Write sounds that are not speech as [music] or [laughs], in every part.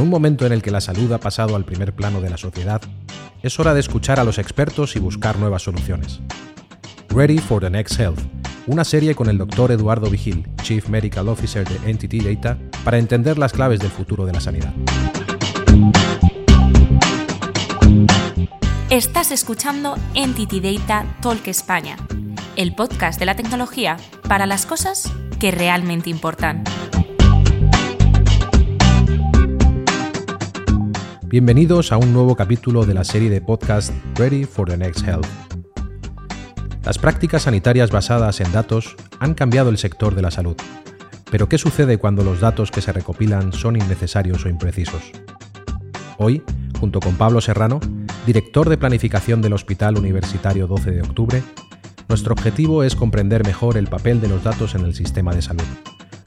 En un momento en el que la salud ha pasado al primer plano de la sociedad, es hora de escuchar a los expertos y buscar nuevas soluciones. Ready for the Next Health, una serie con el doctor Eduardo Vigil, Chief Medical Officer de Entity Data, para entender las claves del futuro de la sanidad. Estás escuchando Entity Data Talk España, el podcast de la tecnología para las cosas que realmente importan. Bienvenidos a un nuevo capítulo de la serie de podcast Ready for the Next Health. Las prácticas sanitarias basadas en datos han cambiado el sector de la salud. Pero ¿qué sucede cuando los datos que se recopilan son innecesarios o imprecisos? Hoy, junto con Pablo Serrano, director de planificación del Hospital Universitario 12 de Octubre, nuestro objetivo es comprender mejor el papel de los datos en el sistema de salud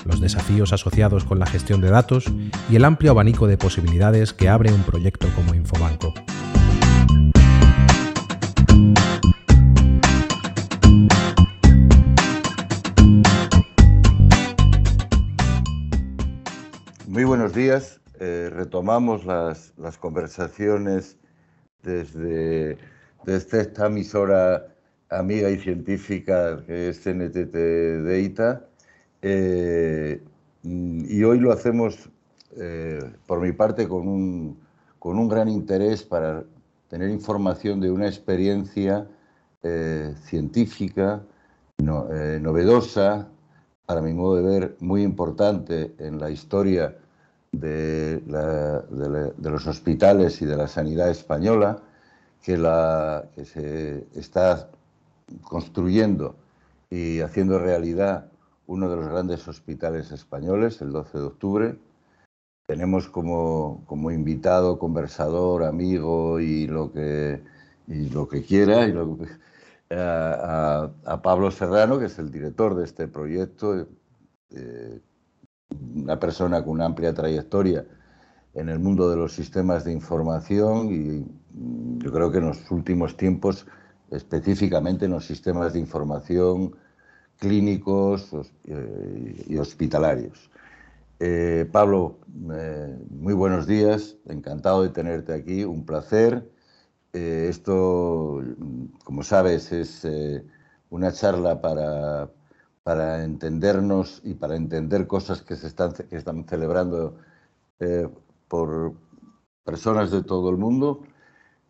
los desafíos asociados con la gestión de datos y el amplio abanico de posibilidades que abre un proyecto como Infobanco. Muy buenos días. Eh, retomamos las, conversaciones desde, desde, esta emisora amiga y científica que es NTT Data eh, y hoy lo hacemos, eh, por mi parte, con un, con un, gran interés para tener información de una experiencia eh, científica, novedosa, para mi modo de ver, muy importante en la historia de, los hospitales y de la sanidad española, que, la, que se está construyendo y haciendo realidad uno de los grandes hospitales españoles, el 12 de octubre. Tenemos como, como invitado, conversador, amigo y lo que, y lo que quiera, a, Pablo Serrano, que es el director de este proyecto, eh, una persona con una amplia trayectoria en el mundo de los sistemas de información y yo creo que en los últimos tiempos, específicamente en los sistemas de información, clínicos eh, y hospitalarios. Eh, Pablo, eh, muy buenos días, encantado de tenerte aquí, un placer. esto, como sabes, es una charla para, para, entendernos y para entender cosas que se están, que están celebrando por personas de todo el mundo.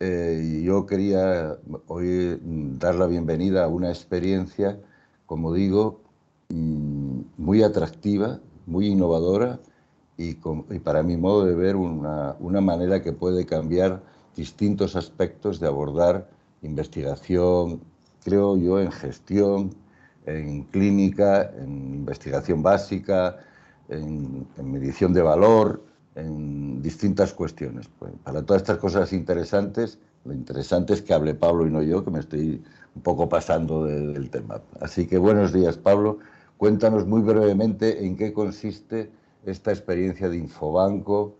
y yo quería hoy dar la bienvenida a una experiencia como digo, muy atractiva, muy innovadora y, para mi modo de ver una, manera que puede cambiar distintos aspectos de abordar investigación, creo yo, en gestión, en clínica, en investigación básica, en, medición de valor, en distintas cuestiones. Pues, para todas estas cosas interesantes, lo interesante es que hable Pablo y no yo, que me estoy un poco pasando del tema. Así que buenos días, Pablo. Cuéntanos muy brevemente en qué consiste esta experiencia de Infobanco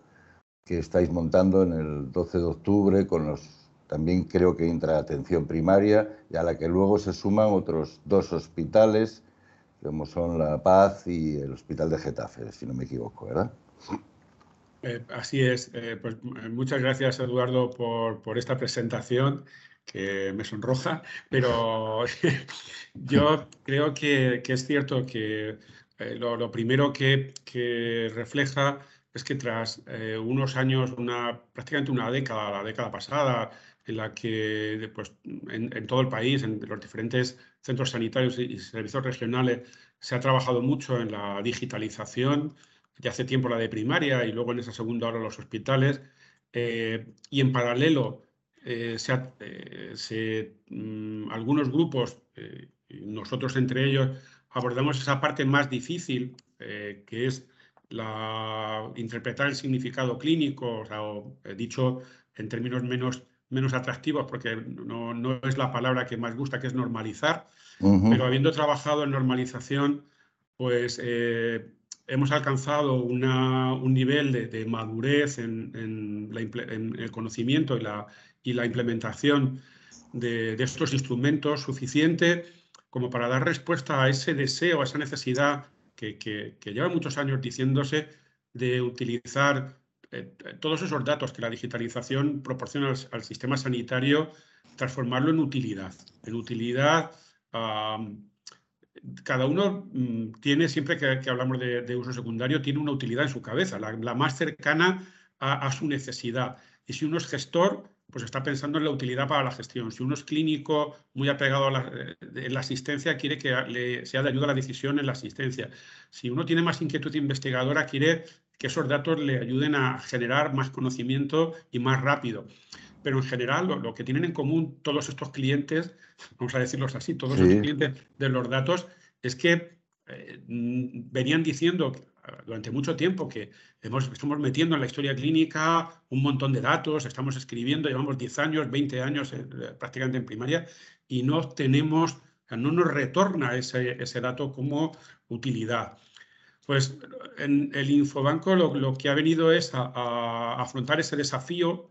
que estáis montando en el 12 de octubre con los también creo que entra atención primaria y a la que luego se suman otros dos hospitales como son La Paz y el Hospital de Getafe, si no me equivoco, ¿verdad? Eh, así es. Eh, pues, eh, muchas gracias, Eduardo, por, por esta presentación que me sonroja, pero [laughs] yo creo que, es cierto que lo, primero que, refleja es que tras unos años, una, prácticamente una década, la década pasada, en la que pues, en, todo el país, en los diferentes centros sanitarios y servicios regionales, se ha trabajado mucho en la digitalización, ya hace tiempo la de primaria y luego en esa segunda hora los hospitales, eh, y en paralelo eh, eh, mm, algunos grupos, nosotros entre ellos, abordamos esa parte más difícil, que es la, interpretar el significado clínico, o, dicho en términos menos, menos atractivos, porque no, no, es la palabra que más gusta, que es normalizar, pero habiendo trabajado en normalización, pues hemos alcanzado un nivel de, madurez en, el conocimiento y la, implementación de, estos instrumentos suficiente como para dar respuesta a ese deseo, a esa necesidad que, lleva muchos años diciéndose de utilizar todos esos datos que la digitalización proporciona al, sistema sanitario, transformarlo en utilidad. En utilidad, cada uno mm, tiene, siempre que, hablamos de, uso secundario, tiene una utilidad en su cabeza, la, más cercana a, su necesidad. Y si uno es gestor, pues está pensando en la utilidad para la gestión. Si uno es clínico, muy apegado a la, eh, asistencia, quiere que le sea de ayuda a la decisión en la asistencia. Si uno tiene más inquietud investigadora, quiere que esos datos le ayuden a generar más conocimiento y más rápido. Pero en general, lo, que tienen en común todos estos clientes, [laughs] vamos a decirlos así, todos los clientes de los datos, es que eh, venían diciendo durante mucho tiempo que hemos, estamos metiendo en la historia clínica un montón de datos, estamos escribiendo, llevamos 10 años, 20 años eh, prácticamente en primaria y no tenemos, no nos retorna ese, ese dato como utilidad. Pues en el Infobanco lo, que ha venido es a, afrontar ese desafío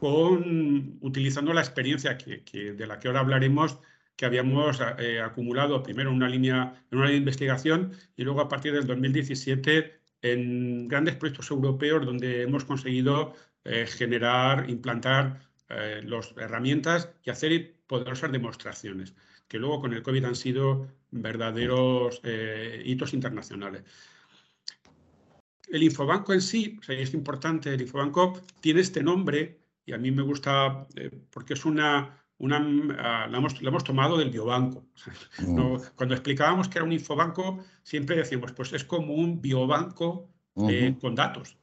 con, utilizando la experiencia que, de la que ahora hablaremos que habíamos eh, acumulado primero en una, línea, en una línea de investigación y luego a partir del 2017 en grandes proyectos europeos donde hemos conseguido eh, generar, implantar eh, las herramientas y hacer poderosas demostraciones, que luego con el COVID han sido verdaderos hitos internacionales. El Infobanco en sí, es importante, el Infobanco tiene este nombre y a mí me gusta porque es una, una, ah, la, hemos, tomado del biobanco. Mm. cuando explicábamos que era un infobanco, siempre decimos, pues es como un biobanco eh, con datos.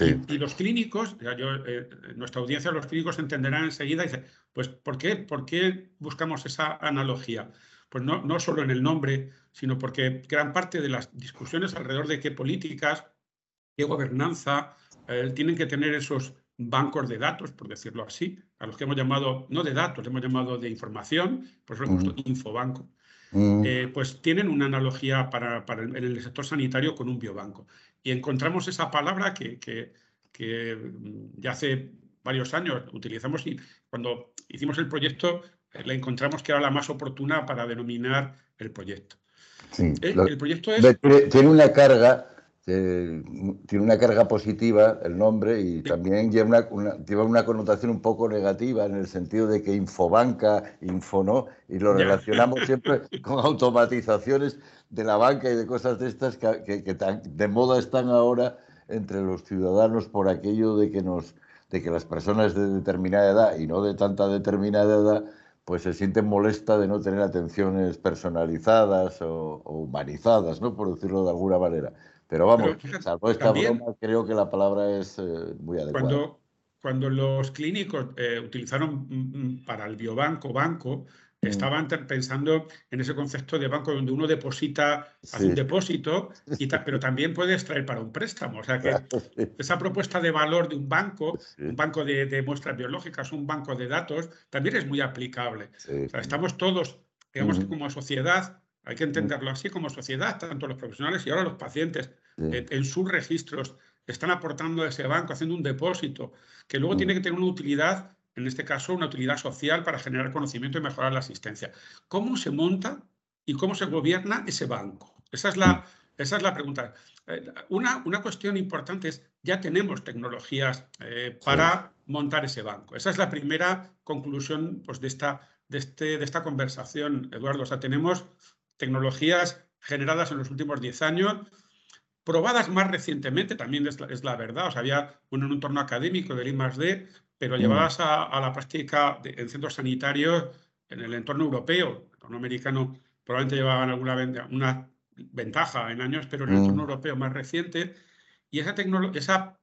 Y, los clínicos, eh, nuestra audiencia, los clínicos entenderán enseguida, y dice, pues ¿por qué, ¿por qué buscamos esa analogía? Pues no, no solo en el nombre, sino porque gran parte de las discusiones alrededor de qué políticas, qué gobernanza, eh, tienen que tener esos bancos de datos, por decirlo así, a los que hemos llamado, no de datos, hemos llamado de información, por eso hemos puesto infobanco. Eh, pues tienen una analogía para, en el sector sanitario con un biobanco. Y encontramos esa palabra que, que, mm, ya hace varios años utilizamos y cuando hicimos el proyecto eh, la encontramos que era la más oportuna para denominar el proyecto. Sí, eh, el proyecto es... Tiene una carga tiene una carga positiva el nombre y también lleva una, lleva una connotación un poco negativa en el sentido de que infobanca, infono, y lo relacionamos [laughs] siempre con automatizaciones de la banca y de cosas de estas que, que, de moda están ahora entre los ciudadanos por aquello de que nos de que las personas de determinada edad y no de tanta determinada edad pues se sienten molestas de no tener atenciones personalizadas o, o humanizadas, ¿no? por decirlo de alguna manera. Pero vamos, salvo esta broma, creo que la palabra es eh, muy adecuada. Cuando, cuando los clínicos eh, utilizaron mm, mm, para el biobanco, banco, mm. estaban pensando en ese concepto de banco donde uno deposita, hace un depósito, y [laughs] pero también puede extraer para un préstamo. O sea que esa propuesta de valor de un banco, un banco de, muestras biológicas, un banco de datos, también es muy aplicable. O sea, estamos todos, digamos que como sociedad, hay que entenderlo así como sociedad, tanto los profesionales y ahora los pacientes en, sus registros están aportando a ese banco, haciendo un depósito, que luego tiene que tener una utilidad, en este caso una utilidad social para generar conocimiento y mejorar la asistencia. ¿Cómo se monta y cómo se gobierna ese banco? Esa es la, esa es la pregunta. Eh, una, una, cuestión importante es, ya tenemos tecnologías eh, para montar ese banco. Esa es la primera conclusión pues, de, esta, de, este, de esta conversación, Eduardo. O sea, tenemos tecnologías generadas en los últimos 10 años, probadas más recientemente, también es la, verdad, o sea, había un, un entorno académico del I+.D., pero mm. llevadas a, la práctica en centros sanitarios en el entorno europeo, el entorno americano probablemente llevaban alguna una ventaja en años, pero en el entorno mm. europeo más reciente, y esa esa,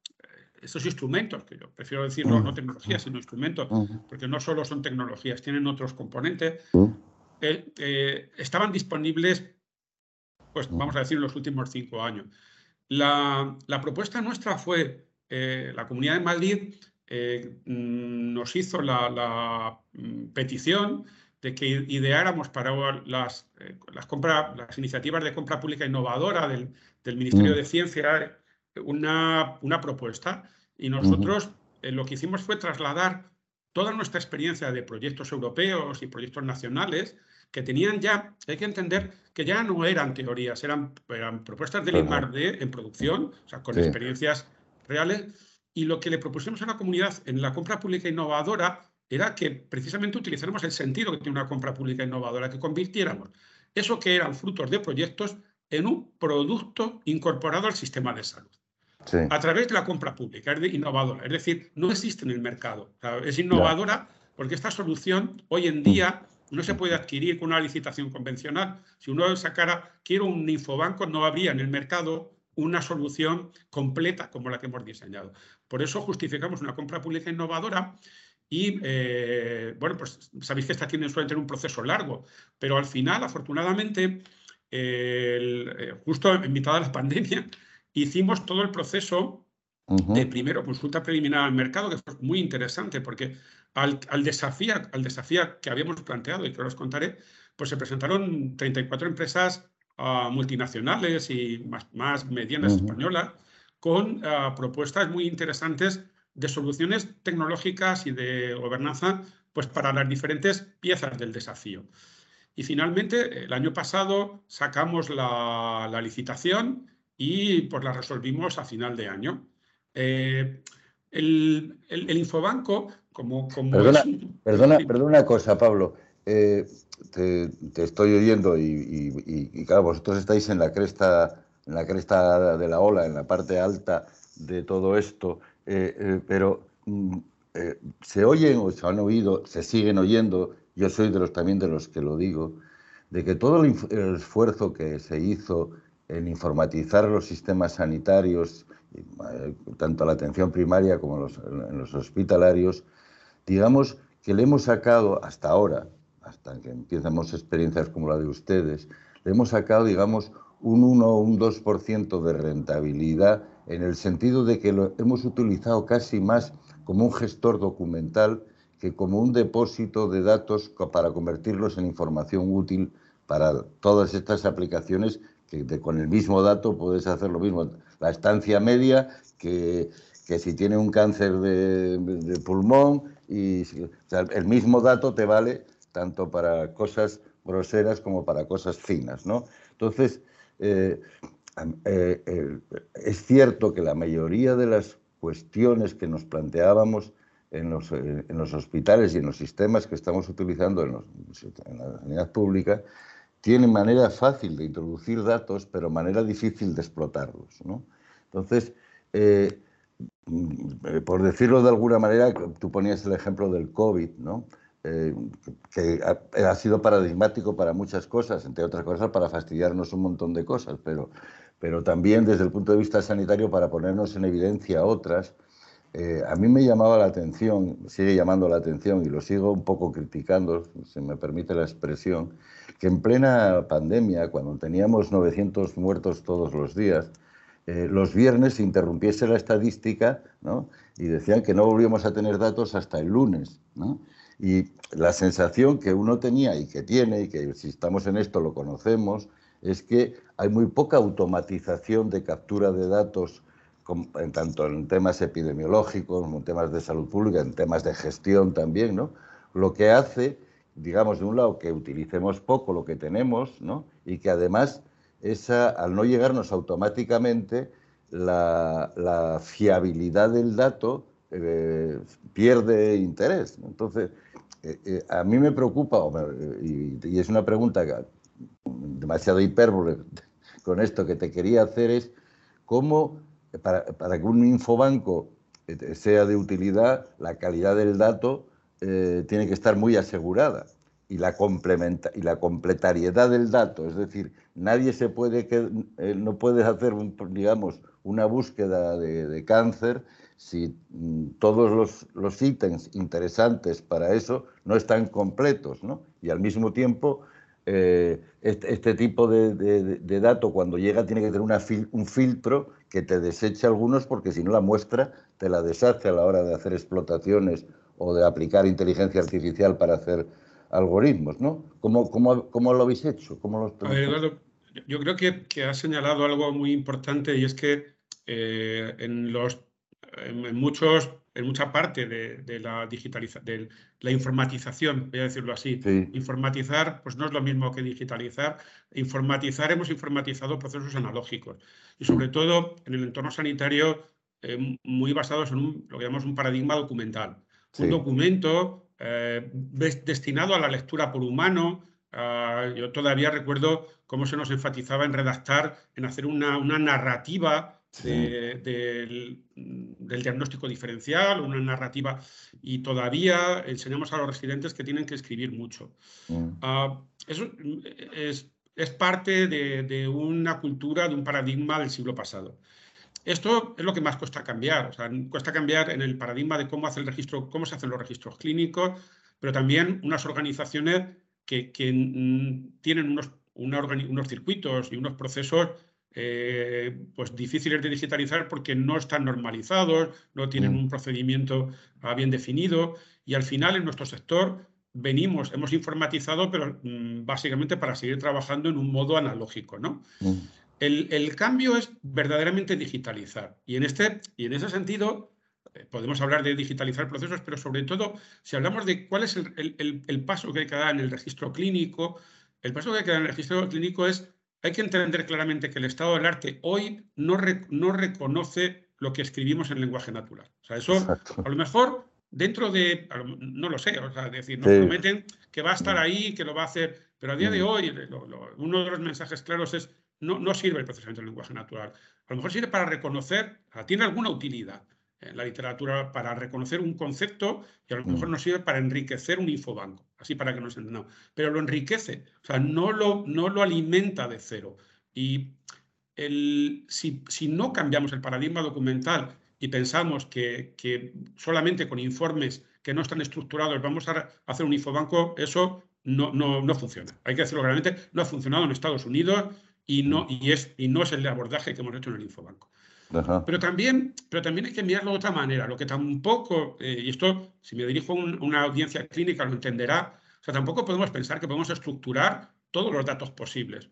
esos instrumentos, que yo prefiero decir no, mm. tecnologías, sino instrumentos, porque no solo son tecnologías, tienen otros componentes, eh, estaban disponibles, pues vamos a decir, en los últimos cinco años. La, propuesta nuestra fue, eh, la Comunidad de Madrid eh, mm, nos hizo la, mm, petición de que ideáramos para las, las, las iniciativas de compra pública innovadora del, Ministerio mm. de Ciencia una, una, propuesta y nosotros lo que hicimos fue trasladar toda nuestra experiencia de proyectos europeos y proyectos nacionales que tenían ya, hay que entender que ya no eran teorías, eran, eran propuestas del I+.D. en producción, o sea, con experiencias reales, y lo que le propusimos a la comunidad en la compra pública innovadora era que precisamente utilizáramos el sentido que tiene una compra pública innovadora, que convirtiéramos eso que eran frutos de proyectos en un producto incorporado al sistema de salud. A través de la compra pública, es innovadora. Es decir, no existe en el mercado. es innovadora porque esta solución hoy en día no se puede adquirir con una licitación convencional. Si uno sacara, quiero un infobanco, no habría en el mercado una solución completa como la que hemos diseñado. Por eso justificamos una compra pública innovadora y, eh, bueno, pues sabéis que esta tiene, suele tener un proceso largo, pero al final, afortunadamente, eh, justo en mitad de la [laughs] pandemia, hicimos todo el proceso de primero consulta preliminar al mercado, que fue muy interesante, porque al, desafío, al desafío que habíamos planteado y que os contaré, pues se presentaron 34 empresas ah, multinacionales y más, más medianas españolas con ah, propuestas muy interesantes de soluciones tecnológicas y de gobernanza pues para las diferentes piezas del desafío. Y finalmente, el año pasado sacamos la, licitación y pues la resolvimos a final de año. Eh, el, Infobanco, como... como perdona, perdona, perdona, una cosa, Pablo. Eh, te, estoy oyendo y, claro, vosotros estáis en la cresta, en la cresta de la ola, en la parte alta de todo esto. Eh, eh, pero mm, eh, se oyen o se han oído, se siguen oyendo, yo soy de los también de los que lo digo, de que todo el, esfuerzo que se hizo en informatizar los sistemas sanitarios, tanto la atención primaria como los, en los hospitalarios, digamos que le hemos sacado hasta ahora, hasta que empezamos experiencias como la de ustedes, le hemos sacado, digamos, un 1 o un 2% de rentabilidad en el sentido de que lo hemos utilizado casi más como un gestor documental que como un depósito de datos para convertirlos en información útil para todas estas aplicaciones que con el mismo dato puedes hacer lo mismo. La estancia media que, que si tiene un cáncer de, pulmón y el mismo dato te vale tanto para cosas groseras como para cosas finas, ¿no? Entonces, eh, eh, eh, es cierto que la mayoría de las cuestiones que nos planteábamos en los, en los, hospitales y en los sistemas que estamos utilizando en, la sanidad pública tienen manera fácil de introducir datos, pero manera difícil de explotarlos. Entonces, por decirlo de alguna manera, tú ponías el ejemplo del COVID, ¿no? Eh, que ha, sido paradigmático para muchas cosas, entre otras cosas para fastidiarnos un montón de cosas, pero, pero también desde el punto de vista sanitario para ponernos en evidencia otras. Eh, a mí me llamaba la atención, sigue llamando la atención y lo sigo un poco criticando, si me permite la expresión, que en plena pandemia, cuando teníamos 900 muertos todos los días, eh, los viernes se interrumpiese la estadística ¿no? y decían que no volvíamos a tener datos hasta el lunes. ¿no? Y la sensación que uno tenía y que tiene, y que si estamos en esto lo conocemos, es que hay muy poca automatización de captura de datos, en tanto en temas epidemiológicos, en temas de salud pública, en temas de gestión también, ¿no? Lo que hace, digamos, de un lado, que utilicemos poco lo que tenemos, ¿no? Y que además, esa, al no llegarnos automáticamente, la, fiabilidad del dato eh, pierde interés. Entonces, eh, eh, a mí me preocupa, y, es una pregunta demasiado hipérbole [laughs] con esto que te quería hacer, es cómo para, que un infobanco sea de utilidad, la calidad del dato tiene que estar muy asegurada y la, complementa, y la completariedad del dato, es decir, nadie se puede que no puedes hacer, digamos, una búsqueda de cáncer si mm, todos los, los, ítems interesantes para eso no están completos, ¿no? Y al mismo tiempo, eh, este, este, tipo de, de, dato cuando llega tiene que tener un filtro que te deseche algunos porque si no la muestra te la deshace a la hora de hacer explotaciones o de aplicar inteligencia artificial para hacer algoritmos, ¿no? ¿Cómo, cómo, cómo lo habéis hecho? ¿Cómo a ver, Eduardo, yo creo que, que has señalado algo muy importante y es que eh, en los en, muchos, en mucha parte de, la de la informatización, voy a decirlo así. Informatizar, pues no es lo mismo que digitalizar. Informatizar, hemos informatizado procesos analógicos. Y sobre todo, en el entorno sanitario, eh, muy basados en lo que llamamos un paradigma documental. Un documento eh, destinado a la lectura por humano. Ah, yo todavía recuerdo cómo se nos enfatizaba en redactar, en hacer una, narrativa del, diagnóstico diferencial, una narrativa, y todavía enseñamos a los residentes que tienen que escribir mucho. Mm. Ah, eso es, es parte de, una cultura, de un paradigma del siglo pasado. Esto es lo que más cuesta cambiar. O sea, cuesta cambiar en el paradigma de cómo, hace el registro, cómo se hacen los registros clínicos, pero también unas organizaciones que, mm, tienen unos, unos circuitos y unos procesos eh, pues difíciles de digitalizar porque no están normalizados, no tienen mm. un procedimiento ah, bien definido y al final en nuestro sector venimos, hemos informatizado, pero mm, básicamente para seguir trabajando en un modo analógico, ¿no? Mm. El, cambio es verdaderamente digitalizar. Y en, este, y en ese sentido, eh, podemos hablar de digitalizar procesos, pero sobre todo, si hablamos de cuál es el, paso que hay que dar en el registro clínico, el paso que hay que dar en el registro clínico es, hay que entender claramente que el estado del arte hoy no, no reconoce lo que escribimos en lenguaje natural. O sea, eso a lo mejor dentro de, no lo sé, o sea, decir, nos prometen que va a estar ahí, que lo va a hacer, pero a día de hoy uno de los mensajes claros es, no, no sirve el procesamiento del lenguaje natural. A lo mejor sirve para reconocer, tiene alguna utilidad en la literatura para reconocer un concepto y a lo mejor mm. nos sirve para enriquecer un infobanco, así para que nos entendamos. Pero lo enriquece, o sea, no lo, no lo alimenta de cero. Y el, si, si no cambiamos el paradigma documental y pensamos que, solamente con informes que no están estructurados vamos a hacer un infobanco, eso no, no, funciona. Hay que decirlo claramente, no ha funcionado en Estados Unidos y no, y es, y no es el abordaje que hemos hecho en el infobanco. Pero también, pero también hay que mirarlo de otra manera. Lo que tampoco, eh, y esto, si me dirijo a una audiencia clínica, lo entenderá, o sea, tampoco podemos pensar que podemos estructurar todos los datos posibles.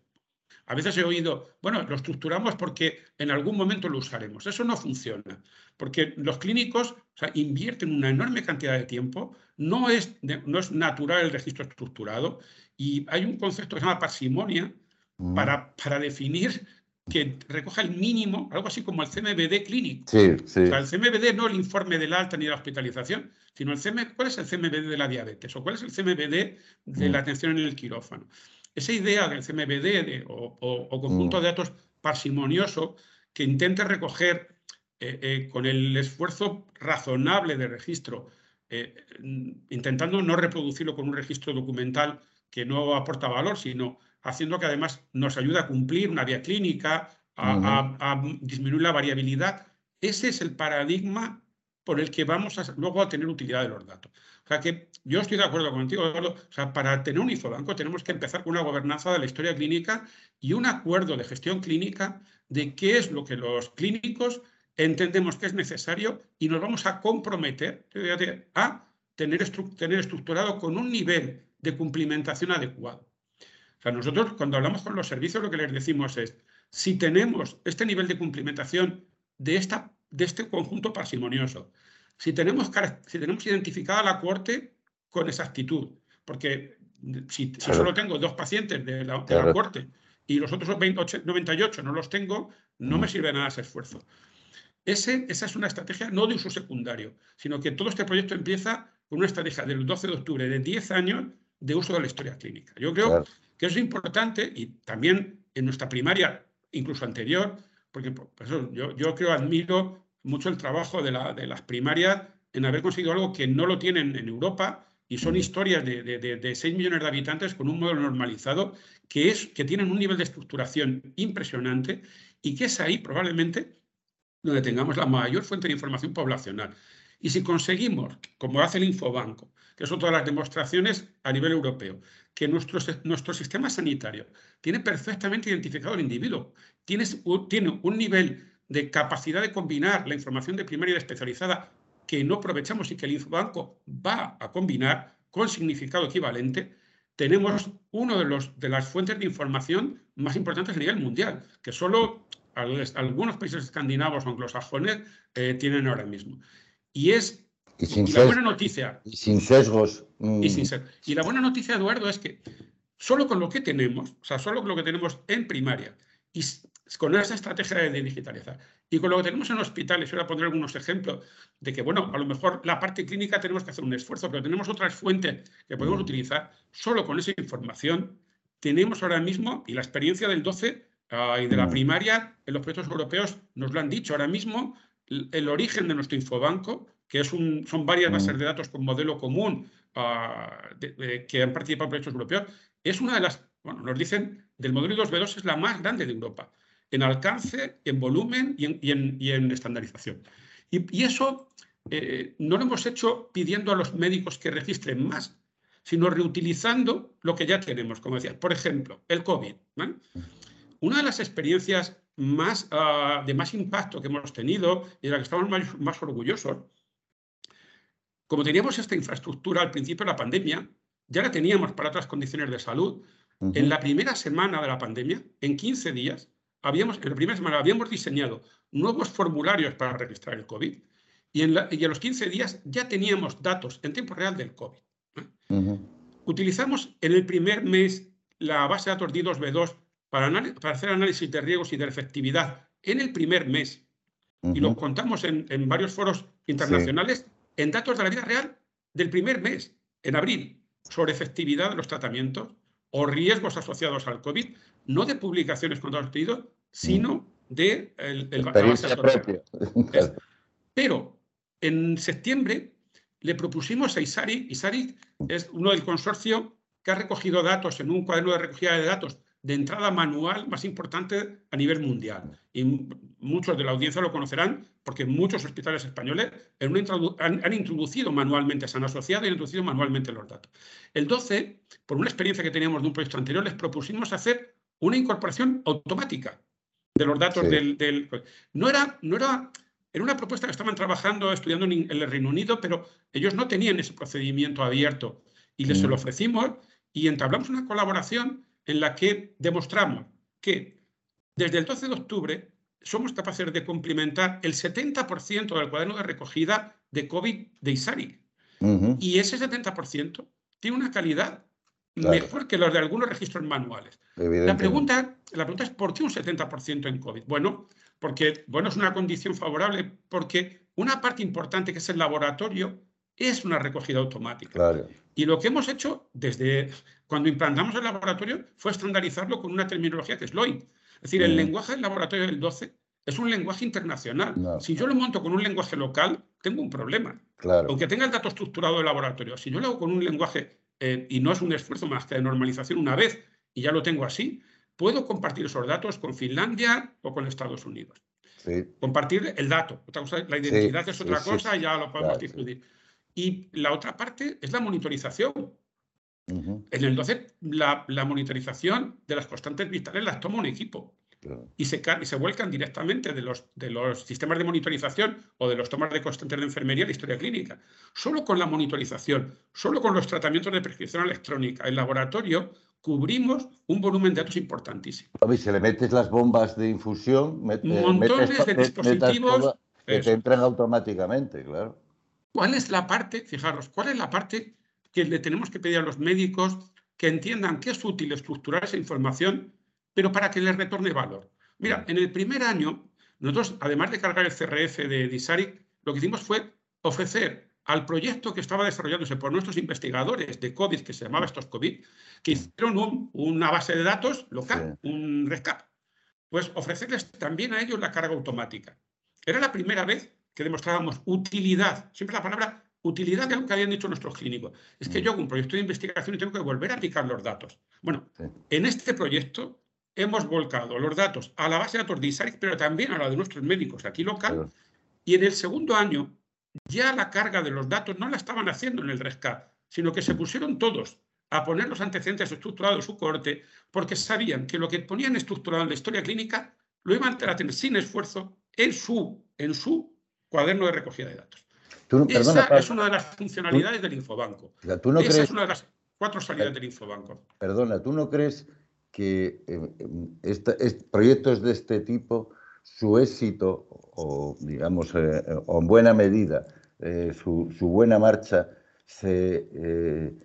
A veces he oído, bueno, lo estructuramos porque en algún momento lo usaremos. Eso no funciona, porque los clínicos invierten una enorme cantidad de tiempo, no es, no es natural el registro estructurado y hay un concepto que se llama parsimonia mm. para, para definir que recoja el mínimo, algo así como el CMBD clínico. Sí, sí. O sea, el CMBD no el informe del alta ni de la hospitalización, sino el CM, cuál es el CMBD de la diabetes o cuál es el CMBD de la mm. atención en el quirófano. Esa idea del CMBD o, conjunto mm. de datos parsimonioso que intente recoger eh, eh, con el esfuerzo razonable de registro, eh, intentando no reproducirlo con un registro documental que no aporta valor, sino haciendo que además nos ayude a cumplir una vía clínica, a, disminuir la variabilidad. Ese es el paradigma por el que vamos a, luego a tener utilidad de los datos. O sea que yo estoy de acuerdo contigo, Eduardo. O sea, para tener un infobanco tenemos que empezar con una gobernanza de la historia clínica y un acuerdo de gestión clínica de qué es lo que los clínicos entendemos que es necesario y nos vamos a comprometer a tener, tener estructurado con un nivel de cumplimentación adecuado. O sea, nosotros cuando hablamos con los servicios lo que les decimos es, si tenemos este nivel de cumplimentación de, esta, de este conjunto parsimonioso, si tenemos, si tenemos identificada la corte con exactitud, porque si, solo tengo dos pacientes de la, corte y los otros 98 no los tengo, no me mm. sirve nada ese esfuerzo. Ese, esa es una estrategia no de uso secundario, sino que todo este proyecto empieza con una estrategia del 12 de octubre de 10 años de uso de la historia clínica. Yo creo que es importante y también en nuestra primaria, incluso anterior, porque yo, yo creo, admiro mucho el trabajo de, las primarias en haber conseguido algo que no lo tienen en Europa y son historias de, de, 6 millones de habitantes con un modelo normalizado que, es, que tienen un nivel de estructuración impresionante y que es ahí probablemente donde tengamos la mayor fuente de información poblacional. Y si conseguimos, como hace el Infobanco, que son todas las demostraciones a nivel europeo, que nuestro, nuestro sistema sanitario tiene perfectamente identificado al individuo, tiene, tiene un nivel de capacidad de combinar la información de primaria y especializada que no aprovechamos y que el Infobanco va a combinar con significado equivalente, tenemos una de, de las fuentes de información más importantes a nivel mundial, que solo algunos países escandinavos o anglosajones eh, tienen ahora mismo. Y es y, la buena noticia. Y sin sesgos. Y, sin mm. y la buena noticia, Eduardo, es que solo con lo que tenemos, o sea, solo con lo que tenemos en primaria, y con esa estrategia de digitalizar. Y con lo que tenemos en hospitales, voy a poner algunos ejemplos de que, bueno, a lo mejor la parte clínica tenemos que hacer un esfuerzo, pero tenemos otras fuentes que podemos mm. utilizar. Solo con esa información tenemos ahora mismo, y la experiencia del 12 ah, y de la mm. primaria en los proyectos europeos nos lo han dicho, ahora mismo el origen de nuestro infobanco, que es un, son varias mm. bases de datos con modelo común ah, que han participado en proyectos europeos, es una de las, bueno, nos dicen, del modelo 2B2 es la más grande de Europa, en alcance, en volumen y en, estandarización. Y, eso eh, no lo hemos hecho pidiendo a los médicos que registren más, sino reutilizando lo que ya tenemos, como decía. Por ejemplo, el COVID. Una de las experiencias más, ah, de más impacto que hemos tenido y de la que estamos más, orgullosos, como teníamos esta infraestructura al principio de la pandemia, ya la teníamos para otras condiciones de salud. En la primera semana de la pandemia, en 15 días, habíamos, en la primera semana habíamos diseñado nuevos formularios para registrar el COVID y en, y los 15 días ya teníamos datos en tiempo real del COVID. Utilizamos en el primer mes la base de datos DI2B2 para, para, hacer análisis de riesgos y de efectividad en el primer mes. Y lo contamos en, varios foros internacionales en datos de la vida real del primer mes, en abril, sobre efectividad de los tratamientos o riesgos asociados al COVID, no de publicaciones con datos pedidos, sino de el, el Pero en septiembre le propusimos a ISARI, ISARI es uno del consorcio que ha recogido datos en un cuaderno de recogida de datos de entrada manual más importante a nivel mundial. Y muchos de la audiencia lo conocerán porque muchos hospitales españoles han, introducido manualmente, se han asociado y han introducido manualmente los datos. El 12, por una experiencia que teníamos de un proyecto anterior, les propusimos hacer una incorporación automática de los datos del, No era... No era era una propuesta que estaban trabajando, estudiando en el Reino Unido, pero ellos no tenían ese procedimiento abierto y les lo mm. ofrecimos y entablamos una colaboración en la que demostramos que desde el 12 de octubre somos capaces de complementar el 70% del cuaderno de recogida de COVID de ISARI. Y ese 70% tiene una calidad mejor que los de algunos registros manuales. La pregunta, la pregunta es ¿por qué un 70% en COVID? Bueno, porque bueno, es una condición favorable porque una parte importante que es el laboratorio es una recogida automática. Y lo que hemos hecho desde cuando implantamos el laboratorio fue estandarizarlo con una terminología que es LOID. Es decir, el lenguaje del laboratorio del 12 es un lenguaje internacional. Si yo lo monto con un lenguaje local, tengo un problema. Aunque tenga el dato estructurado del laboratorio, si yo lo hago con un lenguaje, eh, y no es un esfuerzo más que de normalización una vez, y ya lo tengo así, puedo compartir esos datos con Finlandia o con Estados Unidos. Compartir el dato. la identidad es otra cosa, ya lo podemos discutir. Y la otra parte es la monitorización. En el 12, la, monitorización de las constantes vitales las toma un equipo. Y, se, y se vuelcan directamente de los, de los sistemas de monitorización o de los tomas de constantes de enfermería de historia clínica. Solo con la monitorización, solo con los tratamientos de prescripción electrónica en laboratorio, cubrimos un volumen de datos importantísimo. Y si le metes las bombas de infusión, montones de dispositivos que te entran automáticamente, claro. ¿Cuál es la parte, fijaros, cuál es la parte que le tenemos que pedir a los médicos que entiendan que es útil estructurar esa información, pero para que les retorne valor? Mira, en el primer año, nosotros, además de cargar el CRF de Disaric, lo que hicimos fue ofrecer al proyecto que estaba desarrollándose por nuestros investigadores de COVID, que se llamaba estos COVID, que hicieron una base de datos local, un RESCAP, pues ofrecerles también a ellos la carga automática. Era la primera vez que demostrábamos utilidad, siempre la palabra utilidad de lo que habían dicho nuestros clínicos. Es que mm. yo hago un proyecto de investigación y tengo que volver a aplicar los datos. Bueno, en este proyecto hemos volcado los datos a la base de datos de ISARIC, pero también a la de nuestros médicos aquí local. Y en el segundo año ya la carga de los datos no la estaban haciendo en el RESCAP, sino que se pusieron todos a poner los antecedentes estructurados de su corte porque sabían que lo que ponían estructurado en la historia clínica lo iban a tener sin esfuerzo en su, en su cuaderno de recogida de datos. Esa es una de las funcionalidades del Infobanco. Esa es una de las cuatro salidas del Infobanco. Perdona, ¿tú no crees que eh, proyectos de este tipo, su éxito, o digamos, eh, o en buena medida, eh, su, buena marcha, se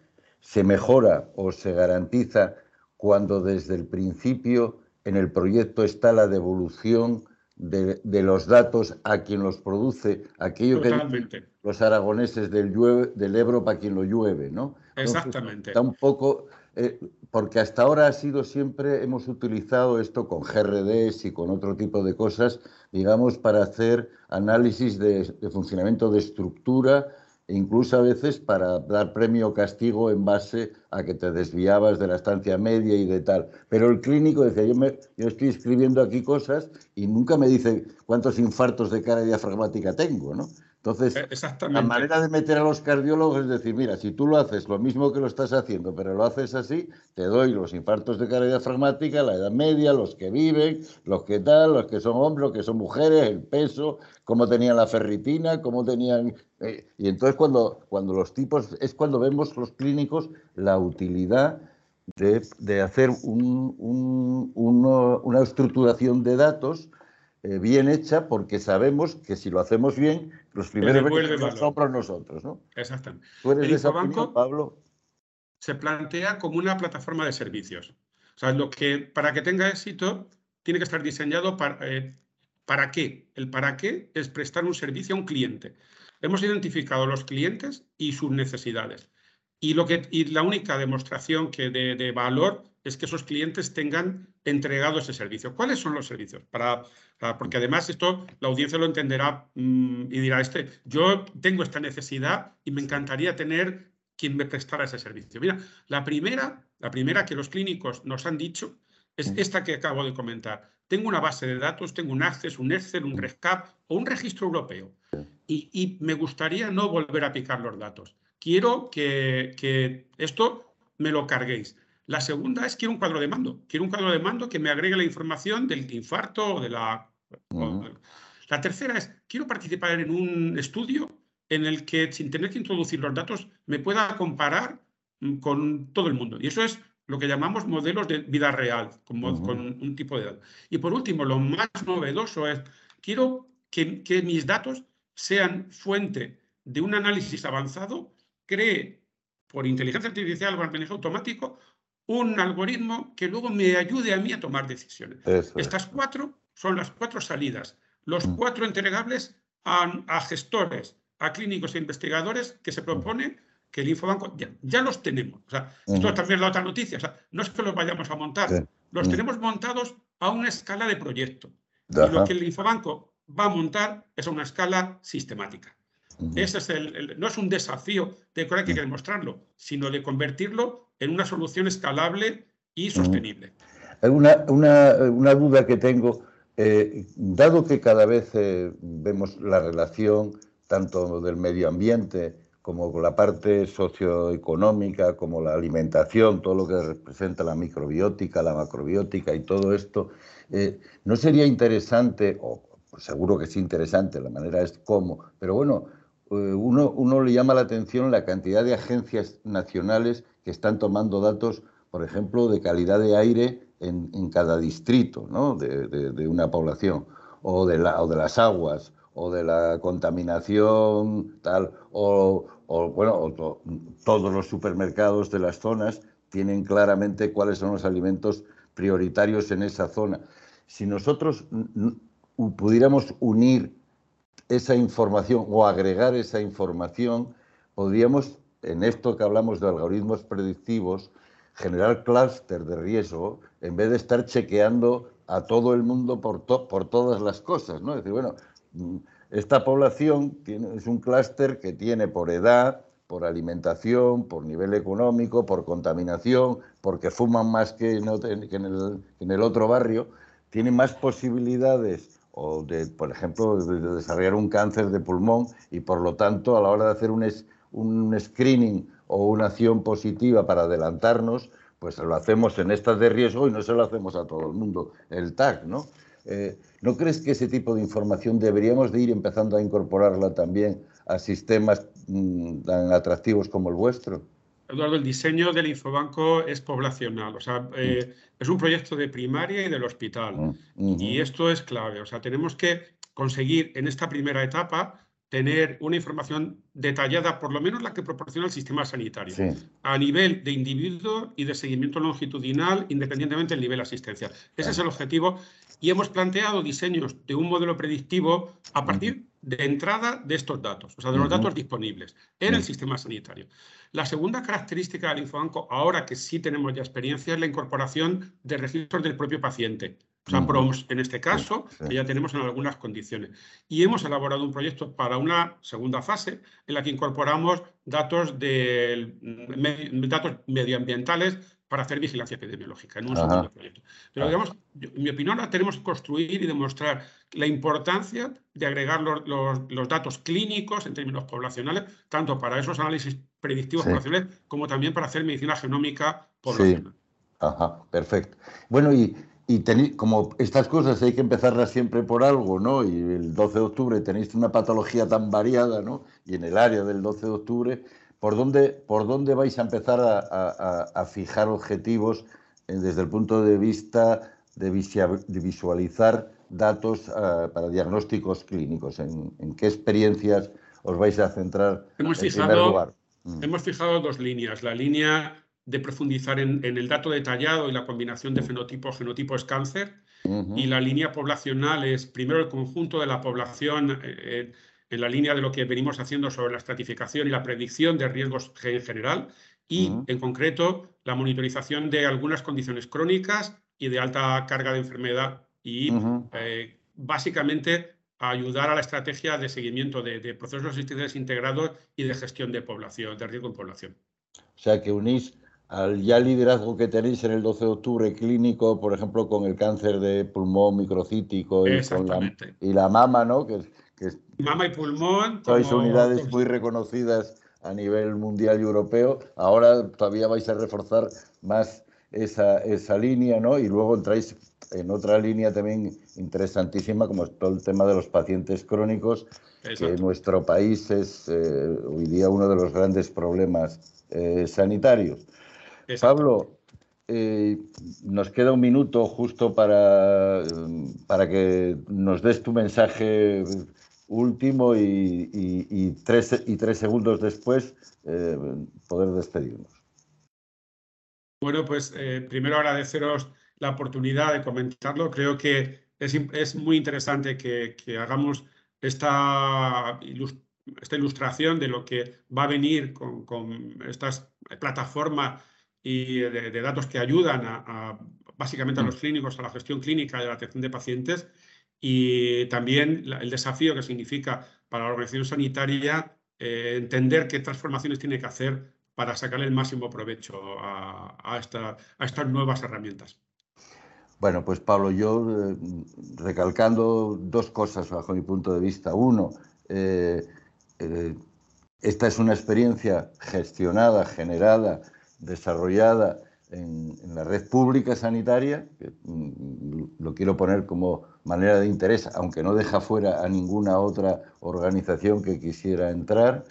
mejora o se garantiza cuando desde el principio en el proyecto está la devolución de, los datos a quien los produce, aquello que los aragoneses del, del Ebro para quien lo llueve, ¿no? Exactamente. está un poco, eh, porque hasta ahora ha sido siempre, hemos utilizado esto con GRDs y con otro tipo de cosas, digamos, para hacer análisis de, de funcionamiento de estructura incluso a veces para dar premio o castigo en base a que te desviabas de la estancia media y de tal. Pero el clínico decía, yo, me, yo estoy escribiendo aquí cosas y nunca me dice cuántos infartos de cara diafragmática tengo, ¿no? Entonces, eh, la manera de meter a los cardiólogos es decir, mira, si tú lo haces lo mismo que lo estás haciendo, pero lo haces así, te doy los infartos de cara diafragmática, la edad media, los que viven, los que tal, los que son hombres, los que son mujeres, el peso, cómo tenían la ferritina, cómo tenían... Eh, y entonces cuando, cuando los tipos, es cuando vemos los clínicos la utilidad de, hacer una estructuración de datos eh, bien hecha porque sabemos que si lo hacemos bien, los primeros beneficios son para nosotros. ¿no? Exactamente. ¿Tú eres de esa Pablo? Se plantea como una plataforma de servicios. O sea, lo que, para que tenga éxito, tiene que estar diseñado para, eh, ¿para qué? El para qué es prestar un servicio a un cliente. Hemos identificado los clientes y sus necesidades. Y, lo que, y la única demostración que de, valor es que esos clientes tengan entregado ese servicio. ¿Cuáles son los servicios? Para, porque además esto la audiencia lo entenderá mm, y dirá, este, yo tengo esta necesidad y me encantaría tener quien me prestara ese servicio. Mira, la primera, la primera que los clínicos nos han dicho es esta que acabo de comentar. Tengo una base de datos, tengo un Access, un Excel, un RESCAP o un registro europeo y, y me gustaría no volver a picar los datos quiero que, esto me lo carguéis. La segunda es quiero un cuadro de mando. Quiero un cuadro de mando que me agregue la información del infarto o de la... La tercera es quiero participar en un estudio en el que sin tener que introducir los datos me pueda comparar mm, con todo el mundo. Y eso es lo que llamamos modelos de vida real, con, con un tipo de datos. Y por último, lo más novedoso es quiero que, que mis datos sean fuente de un análisis avanzado cree por inteligencia artificial o aprendizaje automático un algoritmo que luego me ayude a mí a tomar decisiones. Estas cuatro son las cuatro salidas, los mm. cuatro entregables a, gestores, a clínicos e investigadores que se propone que el Infobanco ya, los tenemos. O sea, esto también es la otra noticia. O sea, no es que los vayamos a montar, los mm. tenemos montados a una escala de proyecto. Y lo que el Infobanco va a montar es a una escala sistemática. Ese es el, no es un desafío de que hay que demostrarlo, sino de convertirlo en una solución escalable y sostenible. Una, una, duda que tengo, eh, dado que cada vez eh, vemos la relación tanto del medio ambiente como con la parte socioeconómica, como la alimentación, todo lo que representa la microbiótica, la macrobiótica y todo esto, eh, ¿no sería interesante, o seguro que es interesante, la manera es cómo, pero bueno, uno, uno le llama la atención la cantidad de agencias nacionales que están tomando datos, por ejemplo, de calidad de aire en, cada distrito ¿no? de, una población, o de, las aguas, o de la contaminación, tal, o, o bueno, todos los supermercados de las zonas tienen claramente cuáles son los alimentos prioritarios en esa zona. Si nosotros pudiéramos unir esa información o agregar esa información, podríamos, en esto que hablamos de algoritmos predictivos, generar clúster de riesgo en vez de estar chequeando a todo el mundo por, todas las cosas. ¿no? Es decir, bueno, mm, esta población es un clúster que tiene por edad, por alimentación, por nivel económico, por contaminación, porque fuman más que en, el, en el otro barrio, tiene más posibilidades o de, por ejemplo, de desarrollar un cáncer de pulmón y por lo tanto a la hora de hacer un, un screening o una acción positiva para adelantarnos, pues lo hacemos en estas de riesgo y no se lo hacemos a todo el mundo, el TAC, ¿no? Eh, ¿No crees que ese tipo de información deberíamos de ir empezando a incorporarla también a sistemas mm, tan atractivos como el vuestro? Eduardo, el diseño del Infobanco es poblacional, o sea, eh, es un proyecto de primaria y del hospital. Mm, y esto es clave, o sea, tenemos que conseguir en esta primera etapa tener una información detallada, por lo menos la que proporciona el sistema sanitario, a nivel de individuo y de seguimiento longitudinal, independientemente del nivel asistencial. Ese es el objetivo. Y hemos planteado diseños de un modelo predictivo a partir de entrada de estos datos, o sea, de los datos disponibles en el sistema sanitario. La segunda característica del Infobanco, ahora que sí tenemos ya experiencia, es la incorporación de registros del propio paciente. En este caso, que ya tenemos en algunas condiciones. Y hemos elaborado un proyecto para una segunda fase en la que incorporamos datos, de, datos medioambientales para hacer vigilancia epidemiológica en un segundo proyecto. Pero digamos, en mi opinión, ahora tenemos que construir y demostrar la importancia de agregar los, datos clínicos en términos poblacionales, tanto para esos análisis predictivos poblacionales como también para hacer medicina genómica poblacional. Sí. Ajá, perfecto. Bueno, y y como estas cosas hay que empezarlas siempre por algo, ¿no? Y el 12 de octubre tenéis una patología tan variada, ¿no? Y en el área del 12 de octubre, ¿por dónde, por dónde vais a empezar a, fijar objetivos eh, desde el punto de vista de, visualizar datos ah, para diagnósticos clínicos? ¿En, qué experiencias os vais a centrar hemos en primer lugar? Mm. Hemos fijado dos líneas. La línea de profundizar en, el dato detallado y la combinación de fenotipo, genotipo es cáncer. Y la línea poblacional es primero el conjunto de la población eh, eh, en la línea de lo que venimos haciendo sobre la estratificación y la predicción de riesgos en general. Y en concreto la monitorización de algunas condiciones crónicas y de alta carga de enfermedad. Y eh, básicamente ayudar a la estrategia de seguimiento de, de procesos asistenciales integrados y de gestión de población, de riesgo en población. O sea que unís al ya liderazgo que tenéis en el 12 de octubre clínico, por ejemplo, con el cáncer de pulmón microcítico y, la, y la mama, ¿no? Que, que mama y pulmón. Sois unidades muy reconocidas a nivel mundial y europeo. Ahora todavía vais a reforzar más esa, esa línea, ¿no? Y luego entráis en otra línea también interesantísima, como es todo el tema de los pacientes crónicos, que en nuestro país es eh, hoy día uno de los grandes problemas eh, sanitarios. Pablo, eh, nos queda un minuto justo para, para que nos des tu mensaje último y, tres, y tres segundos después eh, poder despedirnos. Bueno, pues eh, primero agradeceros la oportunidad de comentarlo. Creo que es, muy interesante que, hagamos esta, esta, ilustración de lo que va a venir con, con estas plataformas y de, datos que ayudan a, básicamente a los mm. clínicos a la gestión clínica y a la atención de pacientes y también el desafío que significa para la organización sanitaria eh, entender qué transformaciones tiene que hacer para sacarle el máximo provecho a, esta, a estas nuevas herramientas. Bueno, pues Pablo, yo eh, recalcando dos cosas bajo mi punto de vista. Uno, eh, esta es una experiencia gestionada, generada desarrollada en, la red pública sanitaria, que mm, lo quiero poner como manera de interés, aunque no deja fuera a ninguna otra organización que quisiera entrar.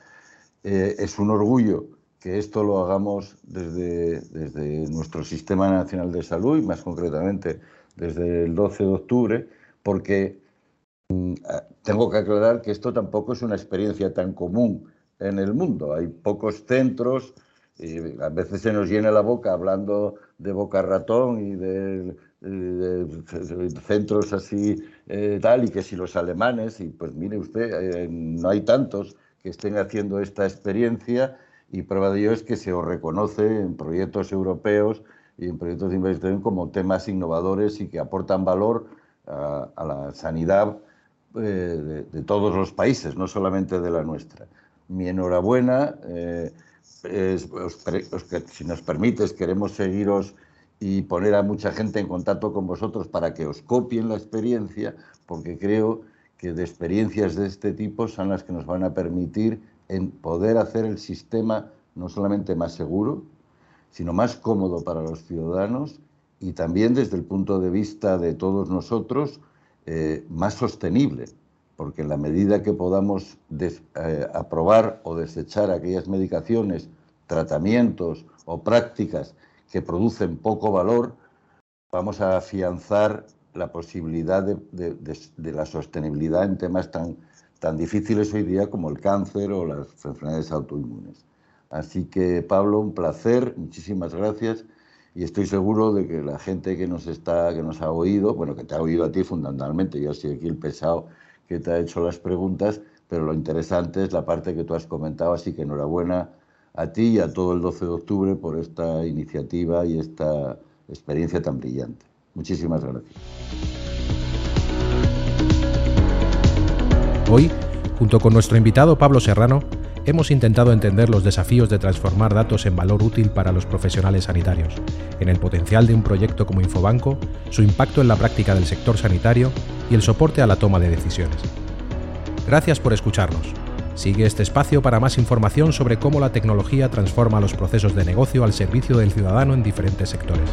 Eh, es un orgullo que esto lo hagamos desde, desde nuestro Sistema Nacional de Salud y más concretamente desde el 12 de octubre, porque mm, tengo que aclarar que esto tampoco es una experiencia tan común en el mundo. Hay pocos centros y a veces se nos llena la boca hablando de boca ratón y de, centros así eh, tal, y que si los alemanes, y pues mire usted, eh, no hay tantos que estén haciendo esta experiencia y prueba de ello es que se os reconoce en proyectos europeos y en proyectos de investigación como temas innovadores y que aportan valor a, la sanidad eh, de, todos los países, no solamente de la nuestra. Mi enhorabuena si nos permites, queremos seguiros y poner a mucha gente en contacto con vosotros para que os copien la experiencia, porque creo que de experiencias de este tipo son las que nos van a permitir en poder hacer el sistema no solamente más seguro, sino más cómodo para los ciudadanos y también desde el punto de vista de todos nosotros eh, más sostenible porque en la medida que podamos eh, aprobar o desechar aquellas medicaciones, tratamientos o prácticas que producen poco valor, vamos a afianzar la posibilidad de, la sostenibilidad en temas tan, tan difíciles hoy día como el cáncer o las enfermedades autoinmunes. Así que Pablo, un placer, muchísimas gracias y estoy seguro de que la gente que nos está, que nos ha oído, bueno, que te ha oído a ti fundamentalmente, yo soy aquí el pesado que te ha hecho las preguntas, pero lo interesante es la parte que tú has comentado, así que enhorabuena a ti y a todo el 12 de octubre por esta iniciativa y esta experiencia tan brillante. Muchísimas gracias. Hoy, junto con nuestro invitado Pablo Serrano, hemos intentado entender los desafíos de transformar datos en valor útil para los profesionales sanitarios, en el potencial de un proyecto como Infobanco, su impacto en la práctica del sector sanitario y el soporte a la toma de decisiones. Gracias por escucharnos. Sigue este espacio para más información sobre cómo la tecnología transforma los procesos de negocio al servicio del ciudadano en diferentes sectores.